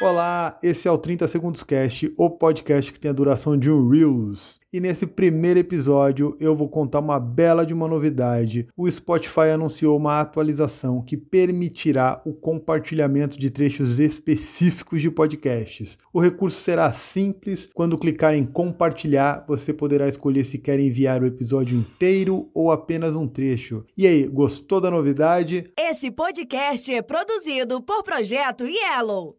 Olá, esse é o 30 Segundos Cast, o podcast que tem a duração de um Reels. E nesse primeiro episódio eu vou contar uma bela de uma novidade. O Spotify anunciou uma atualização que permitirá o compartilhamento de trechos específicos de podcasts. O recurso será simples, quando clicar em compartilhar, você poderá escolher se quer enviar o episódio inteiro ou apenas um trecho. E aí, gostou da novidade? Esse podcast é produzido por Projeto Yellow.